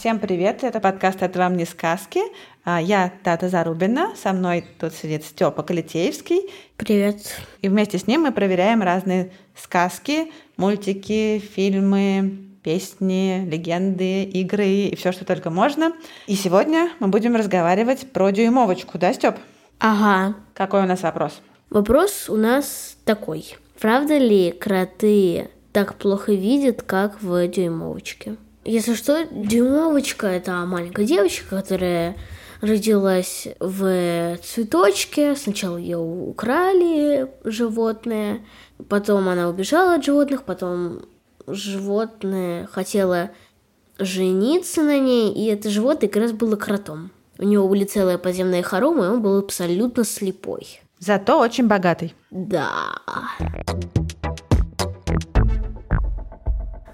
Всем привет, это подкаст «Это вам не сказки». А, Я Тата Зарубина, со мной тут сидит Степа Калитеевский. Привет. И вместе с ним мы проверяем разные сказки, мультики, фильмы, песни, легенды, игры и все, что только можно. И сегодня мы будем разговаривать про дюймовочку, да, Степ? Ага. Какой у нас вопрос? Вопрос у нас такой. Правда ли кроты так плохо видят, как в дюймовочке? Если что, дюймовочка — это маленькая девочка, которая родилась в цветочке. Сначала ее украли животные, потом она убежала от животных, потом животное хотело жениться на ней, и это животное как раз было кротом. У него были целые подземные хоромы, и он был абсолютно слепой. Зато очень богатый. Да.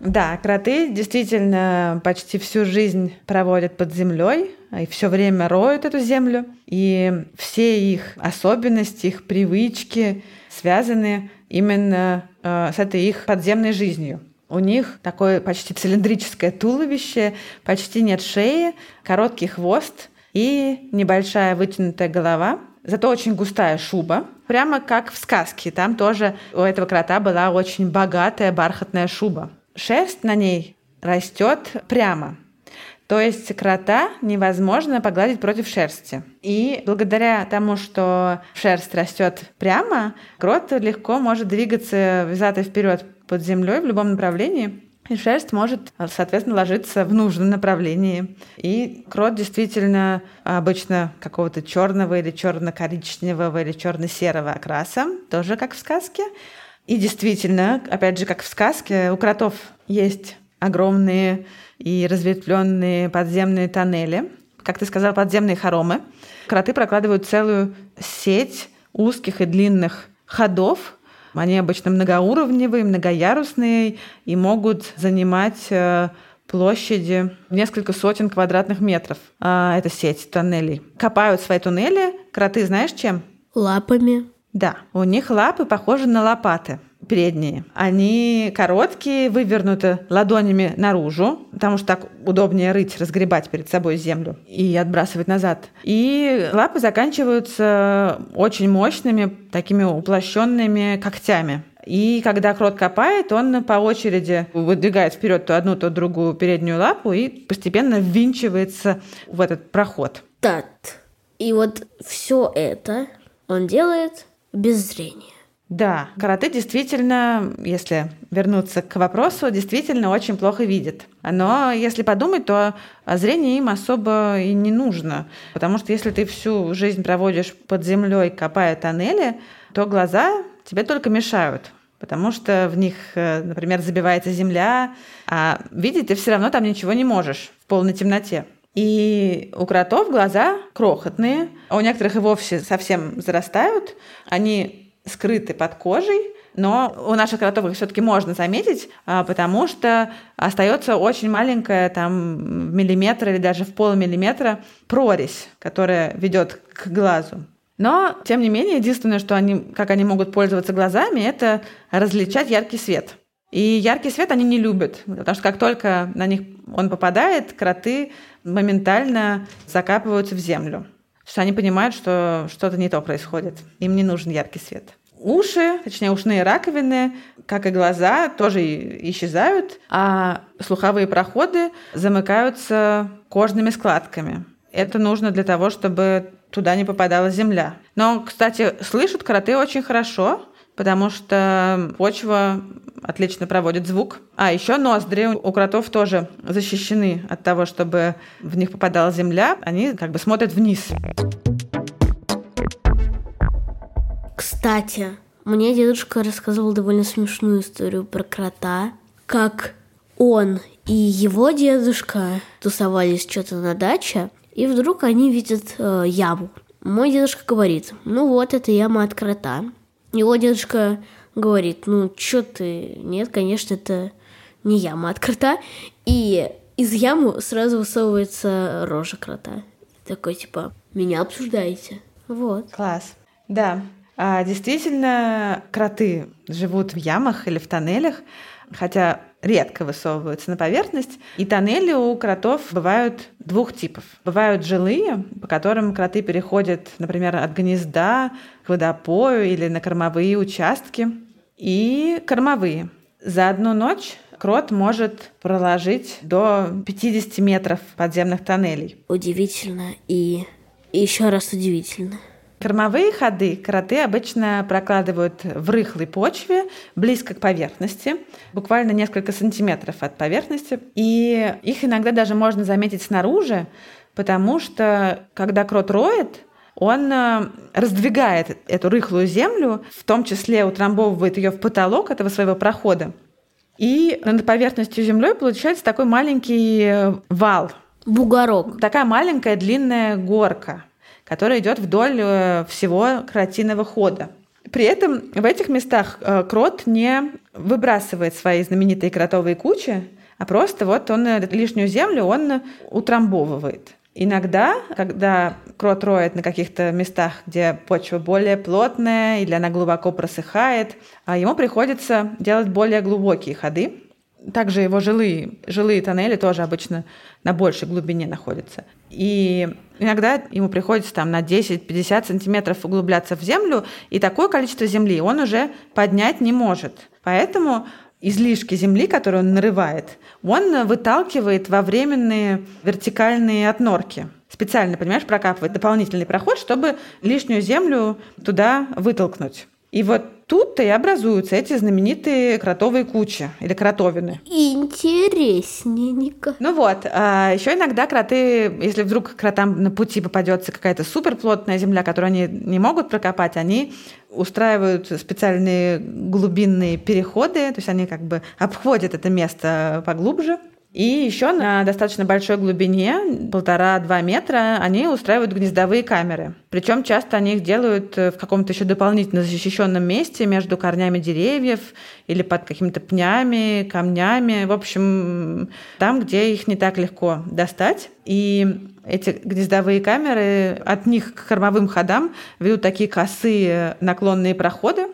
Да, кроты действительно почти всю жизнь проводят под землей и все время роют эту землю. И все их особенности, их привычки связаны именно э, с этой их подземной жизнью. У них такое почти цилиндрическое туловище, почти нет шеи, короткий хвост и небольшая вытянутая голова, зато очень густая шуба, прямо как в сказке. Там тоже у этого крота была очень богатая бархатная шуба. Шерсть на ней растет прямо. То есть крота невозможно погладить против шерсти. И благодаря тому, что шерсть растет прямо, крот легко может двигаться и вперед под землей в любом направлении. И шерсть может, соответственно, ложиться в нужном направлении. И крот действительно обычно какого-то черного или черно-коричневого или черно-серого окраса, тоже как в сказке. И действительно, опять же, как в сказке, у кротов есть огромные и разветвленные подземные тоннели, как ты сказал, подземные хоромы. Кроты прокладывают целую сеть узких и длинных ходов. Они обычно многоуровневые, многоярусные и могут занимать э, площади несколько сотен квадратных метров. А, это сеть тоннелей. Копают свои туннели. Кроты знаешь чем? Лапами. Да, у них лапы похожи на лопаты передние. Они короткие, вывернуты ладонями наружу, потому что так удобнее рыть, разгребать перед собой землю и отбрасывать назад. И лапы заканчиваются очень мощными, такими уплощенными когтями. И когда крот копает, он по очереди выдвигает вперед то одну, то другую переднюю лапу и постепенно ввинчивается в этот проход. Так. И вот все это он делает без зрения. Да, карате действительно, если вернуться к вопросу, действительно очень плохо видит. Но если подумать, то зрение им особо и не нужно. Потому что если ты всю жизнь проводишь под землей, копая тоннели, то глаза тебе только мешают. Потому что в них, например, забивается земля, а видеть ты все равно там ничего не можешь в полной темноте. И у кротов глаза крохотные, а у некоторых и вовсе совсем зарастают. Они скрыты под кожей, но у наших кротов их все-таки можно заметить, а, потому что остается очень маленькая, там, миллиметр или даже в полмиллиметра прорезь, которая ведет к глазу. Но, тем не менее, единственное, что они, как они могут пользоваться глазами, это различать яркий свет. И яркий свет они не любят, потому что как только на них он попадает, кроты моментально закапываются в землю. Что они понимают, что что-то не то происходит. Им не нужен яркий свет. Уши, точнее ушные раковины, как и глаза, тоже исчезают, а слуховые проходы замыкаются кожными складками. Это нужно для того, чтобы туда не попадала земля. Но, кстати, слышат кроты очень хорошо, потому что почва отлично проводит звук. А еще ноздри у кротов тоже защищены от того, чтобы в них попадала земля. Они как бы смотрят вниз. Кстати, мне дедушка рассказывал довольно смешную историю про крота, как он и его дедушка тусовались что-то на даче, и вдруг они видят э, яму. Мой дедушка говорит, ну вот, это яма от крота. Его дедушка говорит, ну что ты, нет, конечно, это не яма от крота. И из ямы сразу высовывается рожа крота. Такой типа, меня обсуждаете. Вот. Класс. Да, а, действительно, кроты живут в ямах или в тоннелях, хотя редко высовываются на поверхность. И тоннели у кротов бывают двух типов. Бывают жилые, по которым кроты переходят, например, от гнезда к водопою или на кормовые участки. И кормовые. За одну ночь крот может проложить до 50 метров подземных тоннелей. Удивительно и еще раз удивительно. Кормовые ходы кроты обычно прокладывают в рыхлой почве, близко к поверхности, буквально несколько сантиметров от поверхности. И их иногда даже можно заметить снаружи, потому что когда крот роет, он э, раздвигает эту рыхлую землю, в том числе утрамбовывает ее в потолок этого своего прохода. И над поверхностью землей получается такой маленький э, вал. Бугорок. Такая маленькая длинная горка которая идет вдоль э, всего кротиного хода. При этом в этих местах э, крот не выбрасывает свои знаменитые кротовые кучи, а просто вот он э, лишнюю землю он утрамбовывает. Иногда, когда крот роет на каких-то местах, где почва более плотная или она глубоко просыхает, а ему приходится делать более глубокие ходы. Также его жилые, жилые тоннели тоже обычно на большей глубине находятся. И иногда ему приходится там на 10-50 сантиметров углубляться в землю, и такое количество земли он уже поднять не может. Поэтому излишки земли, которые он нарывает, он выталкивает во временные вертикальные отнорки. Специально, понимаешь, прокапывает дополнительный проход, чтобы лишнюю землю туда вытолкнуть. И вот тут-то и образуются эти знаменитые кротовые кучи или кротовины. Интересненько. Ну вот, а еще иногда кроты, если вдруг кротам на пути попадется какая-то суперплотная земля, которую они не могут прокопать, они устраивают специальные глубинные переходы, то есть они как бы обходят это место поглубже, и еще на достаточно большой глубине, полтора-два метра, они устраивают гнездовые камеры. Причем часто они их делают в каком-то еще дополнительно защищенном месте между корнями деревьев или под какими-то пнями, камнями. В общем, там, где их не так легко достать. И эти гнездовые камеры, от них к кормовым ходам ведут такие косые наклонные проходы,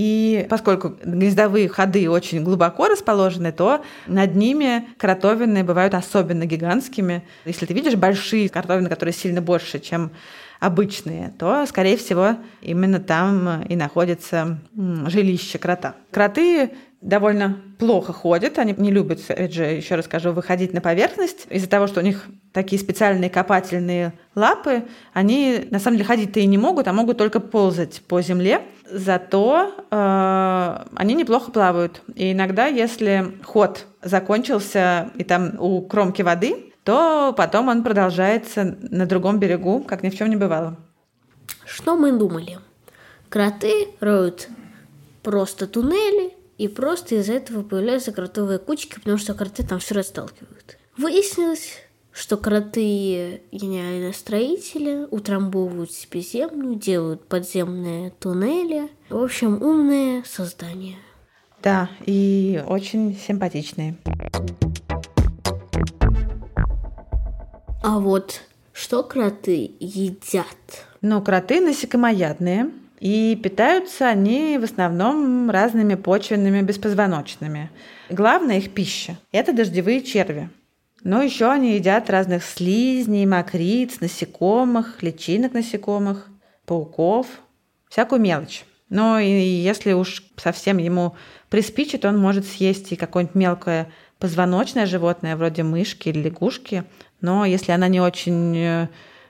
и поскольку гнездовые ходы очень глубоко расположены, то над ними кротовины бывают особенно гигантскими. Если ты видишь большие кротовины, которые сильно больше, чем обычные, то, скорее всего, именно там и находится жилище крота. Кроты довольно плохо ходят, они не любят, опять же, еще раз скажу, выходить на поверхность. Из-за того, что у них такие специальные копательные лапы, они на самом деле ходить-то и не могут, а могут только ползать по земле. Зато э, они неплохо плавают. И иногда, если ход закончился и там у кромки воды, то потом он продолжается на другом берегу, как ни в чем не бывало. Что мы думали? Кроты роют просто туннели, и просто из-за этого появляются кротовые кучки, потому что кроты там все расталкивают. Выяснилось, что кроты гениальные строители, утрамбовывают себе землю, делают подземные туннели. В общем, умные создания. Да, и очень симпатичные. А вот что кроты едят? Ну, кроты насекомоядные, и питаются они в основном разными почвенными беспозвоночными. Главная их пища – это дождевые черви. Но еще они едят разных слизней, мокриц, насекомых, личинок насекомых, пауков, всякую мелочь. Но и если уж совсем ему приспичит, он может съесть и какое-нибудь мелкое позвоночное животное, вроде мышки или лягушки, но если она не очень э,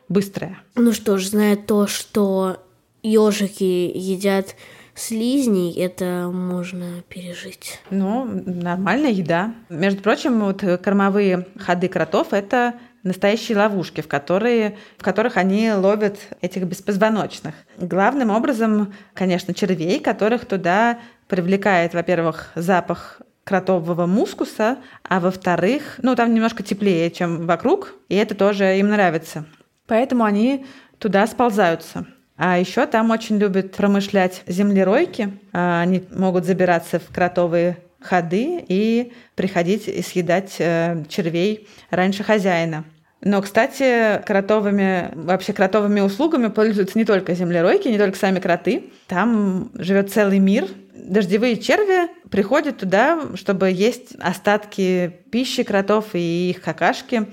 быстрая. Ну что ж, зная то, что ежики едят слизней, это можно пережить. Ну, нормальная еда. Между прочим, вот кормовые ходы кротов – это настоящие ловушки, в, которые, в которых они ловят этих беспозвоночных. Главным образом, конечно, червей, которых туда привлекает, во-первых, запах кротового мускуса, а во-вторых, ну, там немножко теплее, чем вокруг, и это тоже им нравится. Поэтому они туда сползаются. А еще там очень любят промышлять землеройки. А, Они могут забираться в кротовые ходы и приходить и съедать э, червей раньше хозяина. Но, кстати, кротовыми, вообще кротовыми услугами пользуются не только землеройки, не только сами кроты. Там живет целый мир. Дождевые черви приходят туда, чтобы есть остатки пищи кротов и их какашки.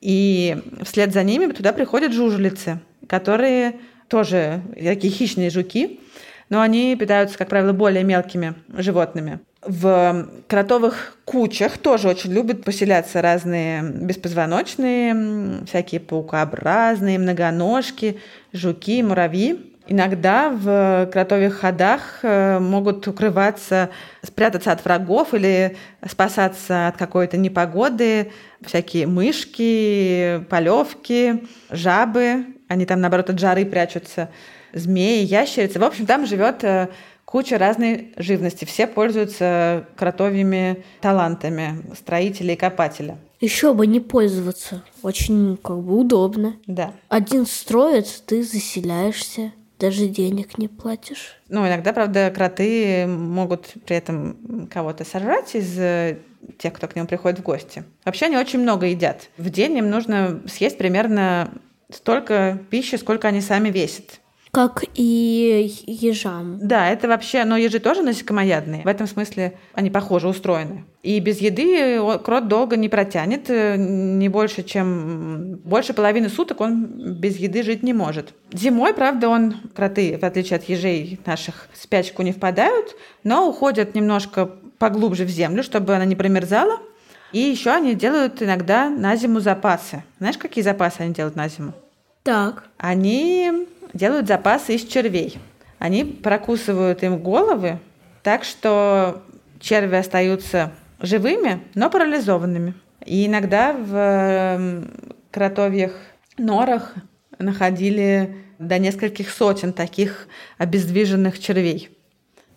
И вслед за ними туда приходят жужелицы, которые тоже такие хищные жуки, но они питаются, как правило, более мелкими животными. В кротовых кучах тоже очень любят поселяться разные беспозвоночные, всякие паукообразные, многоножки, жуки, муравьи. Иногда в кротовых ходах э, могут укрываться, спрятаться от врагов или спасаться от какой-то непогоды всякие мышки, полевки, жабы. Они там, наоборот, от жары прячутся. Змеи, ящерицы. В общем, там живет э, куча разной живности. Все пользуются кротовьими талантами строителя и копателя. Еще бы не пользоваться. Очень как бы удобно. Да. Один строит, ты заселяешься, даже денег не платишь. Ну, иногда, правда, кроты могут при этом кого-то сожрать из э, тех, кто к нему приходит в гости. Вообще они очень много едят. В день им нужно съесть примерно столько пищи, сколько они сами весят. Как и ежам. Да, это вообще, но ежи тоже насекомоядные. В этом смысле они похоже устроены. И без еды крот долго не протянет, э, не больше, чем больше половины суток он без еды жить не может. Зимой, правда, он, кроты, в отличие от ежей наших, в спячку не впадают, но уходят немножко поглубже в землю, чтобы она не промерзала. И еще они делают иногда на зиму запасы. Знаешь, какие запасы они делают на зиму? Так. Они делают запасы из червей. Они прокусывают им головы так, что черви остаются живыми, но парализованными. И иногда в эм, кротовьих норах находили до нескольких сотен таких обездвиженных червей.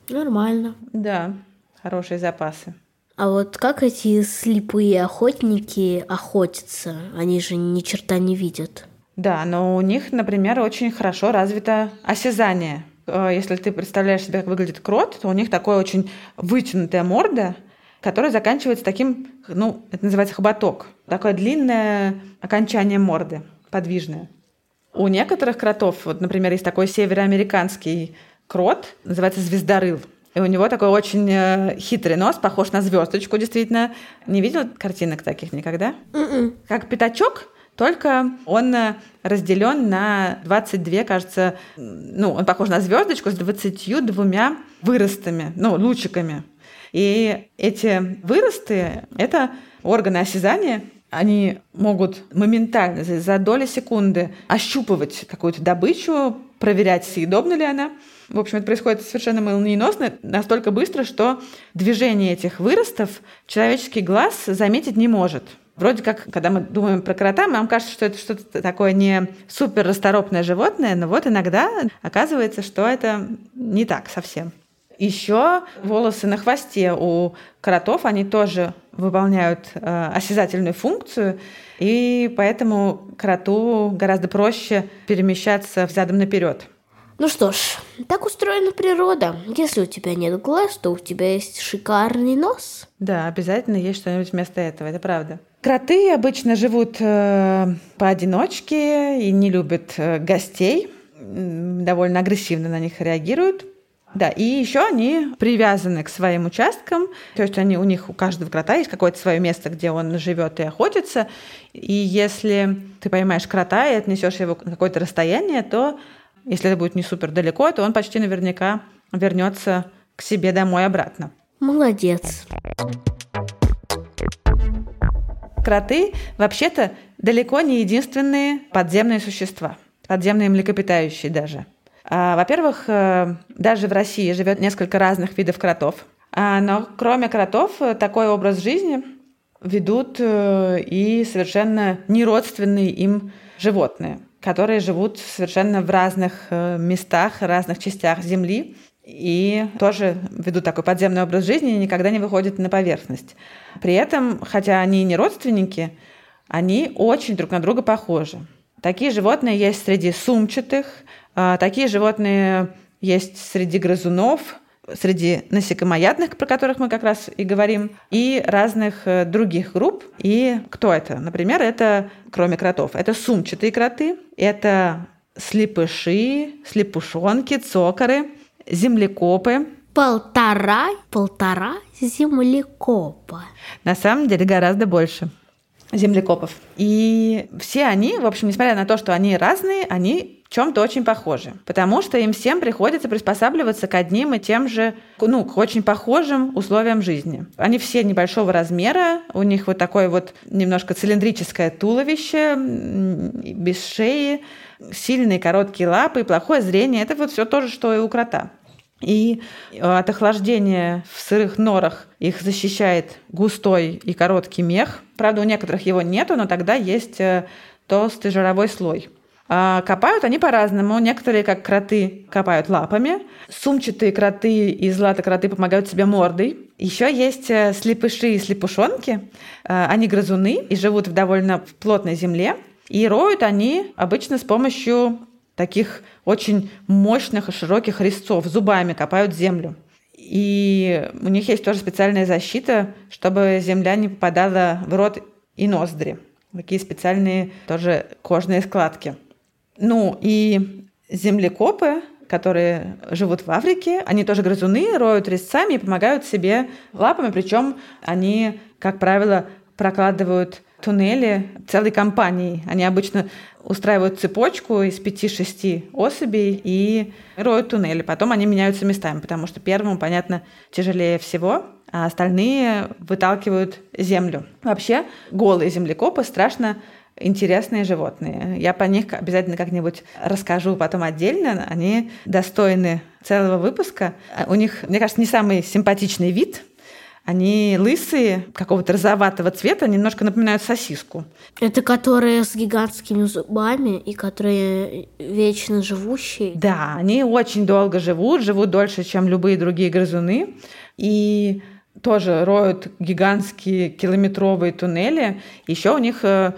Нормально. Да, хорошие запасы. А вот как эти слепые охотники охотятся? Они же ни черта не видят. Да, но у них, например, очень хорошо развито осязание. Э, Если ты представляешь себе, как выглядит крот, то у них такая очень вытянутая морда, которая заканчивается таким, ну, это называется хоботок. Такое длинное окончание морды, подвижное. У некоторых кротов, вот, например, есть такой североамериканский крот, называется звездорыл. И у него такой очень э, хитрый нос, похож на звездочку, действительно. Не видел картинок таких никогда? Как пятачок, только он э, разделен на 22, кажется, ну, он похож на звездочку с 22 выростами, ну, лучиками. И эти выросты – это органы осязания, они могут моментально, за доли секунды ощупывать какую-то добычу, проверять, съедобна ли она. В общем, это происходит совершенно молниеносно, настолько быстро, что движение этих выростов человеческий глаз заметить не может. Вроде как, когда мы думаем про крота, нам кажется, что это что-то такое не супер расторопное животное, но вот иногда оказывается, что это не так совсем. Еще волосы на хвосте у кротов, они тоже выполняют э, осязательную функцию, и поэтому кроту гораздо проще перемещаться взадом наперед. Ну что ж, так устроена природа. Если у тебя нет глаз, то у тебя есть шикарный нос. Да, обязательно есть что-нибудь вместо этого, это правда. Кроты обычно живут э, поодиночке и не любят э, гостей, довольно агрессивно на них реагируют. Да, и еще они привязаны к своим участкам, то есть они, у них у каждого крота есть какое-то свое место, где он живет и охотится. И если ты поймаешь крота и отнесешь его на какое-то расстояние, то если это будет не супер далеко, то он почти наверняка вернется к себе домой обратно. Молодец. Кроты вообще-то далеко не единственные подземные существа, подземные млекопитающие даже. А, Во-первых, э, даже в России живет несколько разных видов кротов. А, Но кроме кротов, э, такой образ жизни ведут э, и совершенно неродственные им животные, которые живут совершенно в разных местах, разных частях Земли. и тоже ведут такой подземный образ жизни и никогда не выходят на поверхность. При этом, хотя они не родственники, они очень друг на друга похожи. Такие животные есть среди сумчатых, такие животные есть среди грызунов, среди насекомоядных, про которых мы как раз и говорим, и разных э, других групп. И кто это? Например, это, кроме кротов, это сумчатые кроты, это слепыши, слепушонки, цокоры, землекопы, Полтора, полтора землекопа. На самом деле гораздо больше землекопов. И все они, в общем, несмотря на то, что они разные, они в чем-то очень похожи. Потому что им всем приходится приспосабливаться к одним и тем же, ну, к очень похожим условиям жизни. Они все небольшого размера, у них вот такое вот немножко цилиндрическое туловище, без шеи, сильные короткие лапы и плохое зрение. Это вот все то же, что и у крота. И от охлаждения в сырых норах их защищает густой и короткий мех. Правда, у некоторых его нету, но тогда есть э, толстый жировой слой. А копают они по-разному. Некоторые, как кроты, копают лапами. Сумчатые кроты и златокроты помогают себе мордой. Еще есть э, слепыши и слепушонки. Э, они грызуны и живут в довольно плотной земле. И роют они обычно с помощью таких очень мощных и широких резцов, зубами копают землю. И у них есть тоже специальная защита, чтобы земля не попадала в рот и ноздри. Такие специальные тоже кожные складки. Ну и землекопы, которые живут в Африке, они тоже грызуны, роют резцами и помогают себе лапами, причем они, как правило, прокладывают туннели целой компанией. Они обычно устраивают цепочку из 5-6 особей и роют туннели. Потом они меняются местами, потому что первому, понятно, тяжелее всего, а остальные выталкивают землю. Вообще, голые землекопы страшно интересные животные. Я по них обязательно как-нибудь расскажу потом отдельно. Они достойны целого выпуска. У них, мне кажется, не самый симпатичный вид, они лысые, какого-то розоватого цвета, немножко напоминают сосиску. Это которые с гигантскими зубами и которые вечно живущие. Да, они очень долго живут, живут дольше, чем любые другие грызуны. И тоже роют гигантские километровые туннели. Еще у них э,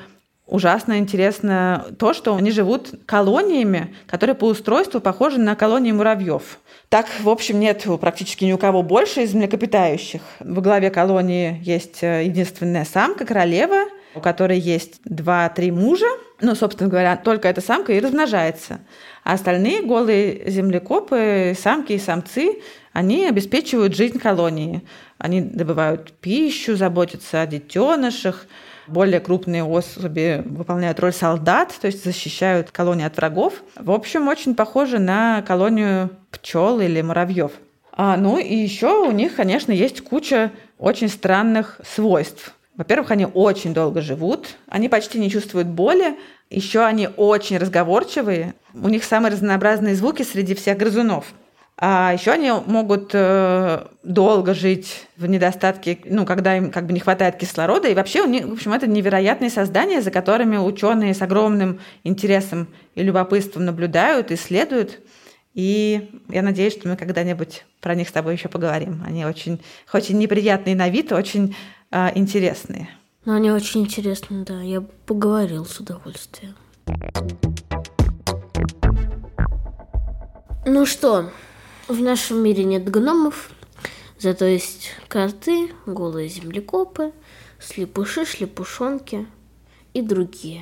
ужасно интересно то, что они живут колониями, которые по устройству похожи на колонии муравьев. Так, в общем, нет практически ни у кого больше из млекопитающих. В главе колонии есть э, единственная самка, королева, у которой есть два-три мужа. Ну, собственно говоря, только эта самка и размножается. А остальные голые землекопы, самки и самцы, они обеспечивают жизнь колонии. Они добывают пищу, заботятся о детенышах, более крупные особи выполняют роль солдат, то есть защищают колонию от врагов. В общем, очень похоже на колонию пчел или муравьев. А, ну и еще у них, конечно, есть куча очень странных свойств. Во-первых, они очень долго живут, они почти не чувствуют боли, еще они очень разговорчивые, у них самые разнообразные звуки среди всех грызунов. А еще они могут э, долго жить в недостатке, ну, когда им как бы не хватает кислорода. И вообще, у них, в общем, это невероятные создания, за которыми ученые с огромным интересом и любопытством наблюдают, исследуют. И я надеюсь, что мы когда-нибудь про них с тобой еще поговорим. Они очень, хоть и неприятные на вид, очень э, интересные. Но они очень интересные, да. Я поговорил с удовольствием. Ну что, в нашем мире нет гномов, зато есть коты, голые землекопы, слепуши, шлепушонки и другие.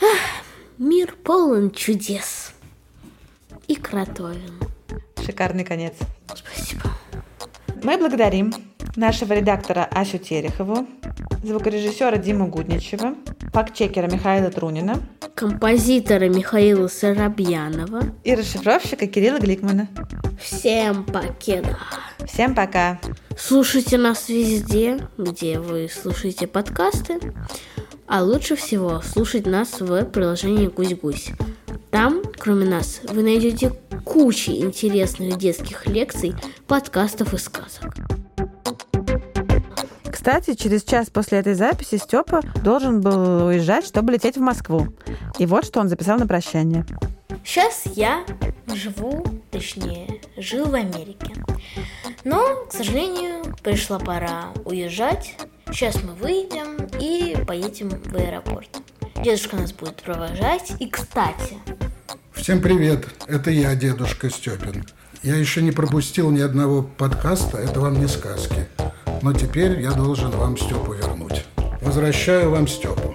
Ах, мир полон чудес и кротовин. Шикарный конец. Спасибо. Мы благодарим нашего редактора Асю Терехову, звукорежиссера Диму Гудничева, фактчекера Михаила Трунина, композитора Михаила Соробьянова и расшифровщика Кирилла Гликмана. Всем покеда! Всем пока! Слушайте нас везде, где вы слушаете подкасты, а лучше всего слушать нас в приложении «Гусь-гусь». Там, кроме нас, вы найдете кучу интересных детских лекций, подкастов и сказок. Кстати, через час после этой записи Степа должен был уезжать, чтобы лететь в Москву. И вот что он записал на прощание. Сейчас я живу точнее, жил в Америке. Но, к сожалению, пришла пора уезжать. Сейчас мы выйдем и поедем в аэропорт. Дедушка нас будет провожать. И, кстати, Всем привет, это я, дедушка Степин. Я еще не пропустил ни одного подкаста, это вам не сказки. Но теперь я должен вам Степу вернуть. Возвращаю вам Степу.